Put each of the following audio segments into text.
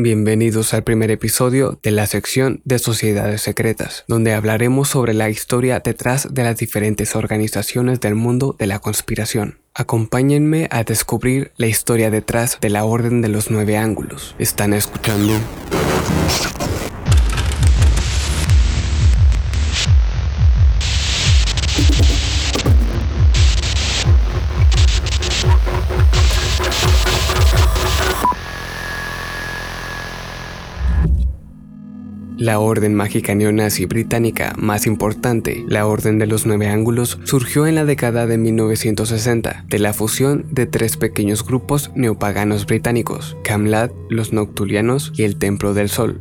Bienvenidos al primer episodio de la sección de Sociedades Secretas, donde hablaremos sobre la historia detrás de las diferentes organizaciones del mundo de la conspiración. Acompáñenme a descubrir la historia detrás de la Orden de los Nueve Ángulos. ¿Están escuchando? La orden mágica neonazi británica más importante, la Orden de los Nueve Ángulos, surgió en la década de 1960 de la fusión de tres pequeños grupos neopaganos británicos, Camlad, los Noctulianos y el Templo del Sol.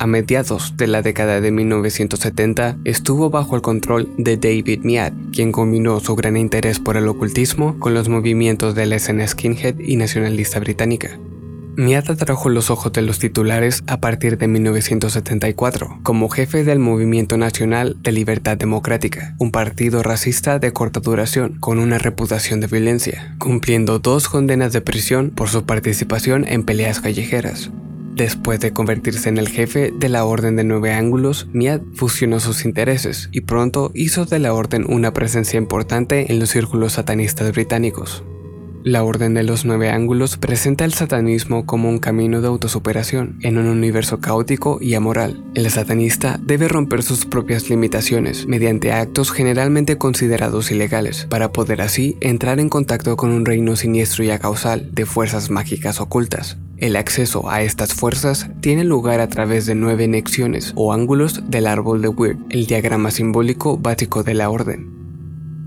A mediados de la década de 1970 estuvo bajo el control de David Mead, quien combinó su gran interés por el ocultismo con los movimientos de la escena skinhead y nacionalista británica. Miat atrajo los ojos de los titulares a partir de 1974 como jefe del Movimiento Nacional de Libertad Democrática, un partido racista de corta duración con una reputación de violencia, cumpliendo dos condenas de prisión por su participación en peleas callejeras. Después de convertirse en el jefe de la Orden de Nueve Ángulos, Miat fusionó sus intereses y pronto hizo de la Orden una presencia importante en los círculos satanistas británicos. La Orden de los Nueve Ángulos presenta el satanismo como un camino de autosuperación en un universo caótico y amoral. El satanista debe romper sus propias limitaciones mediante actos generalmente considerados ilegales, para poder así entrar en contacto con un reino siniestro y acausal de fuerzas mágicas ocultas. El acceso a estas fuerzas tiene lugar a través de nueve nexiones o ángulos del árbol de Weird, el diagrama simbólico básico de la orden.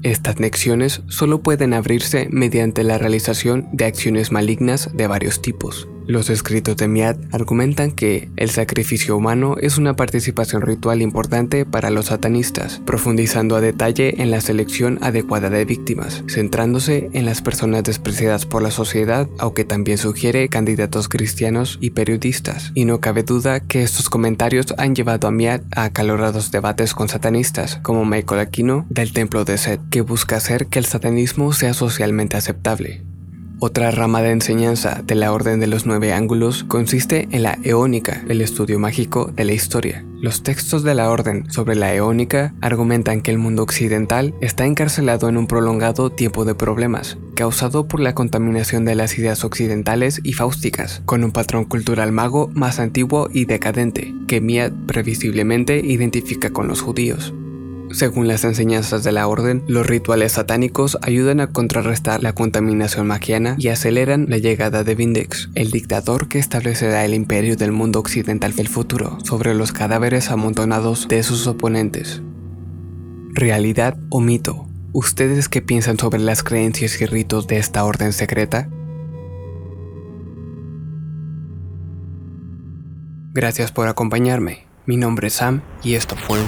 Estas nexiones solo pueden abrirse mediante la realización de acciones malignas de varios tipos. Los escritos de Miad argumentan que el sacrificio humano es una participación ritual importante para los satanistas, profundizando a detalle en la selección adecuada de víctimas, centrándose en las personas despreciadas por la sociedad, aunque también sugiere candidatos cristianos y periodistas. Y no cabe duda que estos comentarios han llevado a Miad a acalorados debates con satanistas, como Michael Aquino del Templo de Set, que busca hacer que el satanismo sea socialmente aceptable. Otra rama de enseñanza de la Orden de los Nueve Ángulos consiste en la eónica, el estudio mágico de la historia. Los textos de la Orden sobre la eónica argumentan que el mundo occidental está encarcelado en un prolongado tiempo de problemas, causado por la contaminación de las ideas occidentales y fáusticas, con un patrón cultural mago más antiguo y decadente, que Miad previsiblemente identifica con los judíos. Según las enseñanzas de la orden, los rituales satánicos ayudan a contrarrestar la contaminación magiana y aceleran la llegada de Vindex, el dictador que establecerá el imperio del mundo occidental del futuro sobre los cadáveres amontonados de sus oponentes. ¿Realidad o mito? ¿Ustedes qué piensan sobre las creencias y ritos de esta orden secreta? Gracias por acompañarme. Mi nombre es Sam y esto fue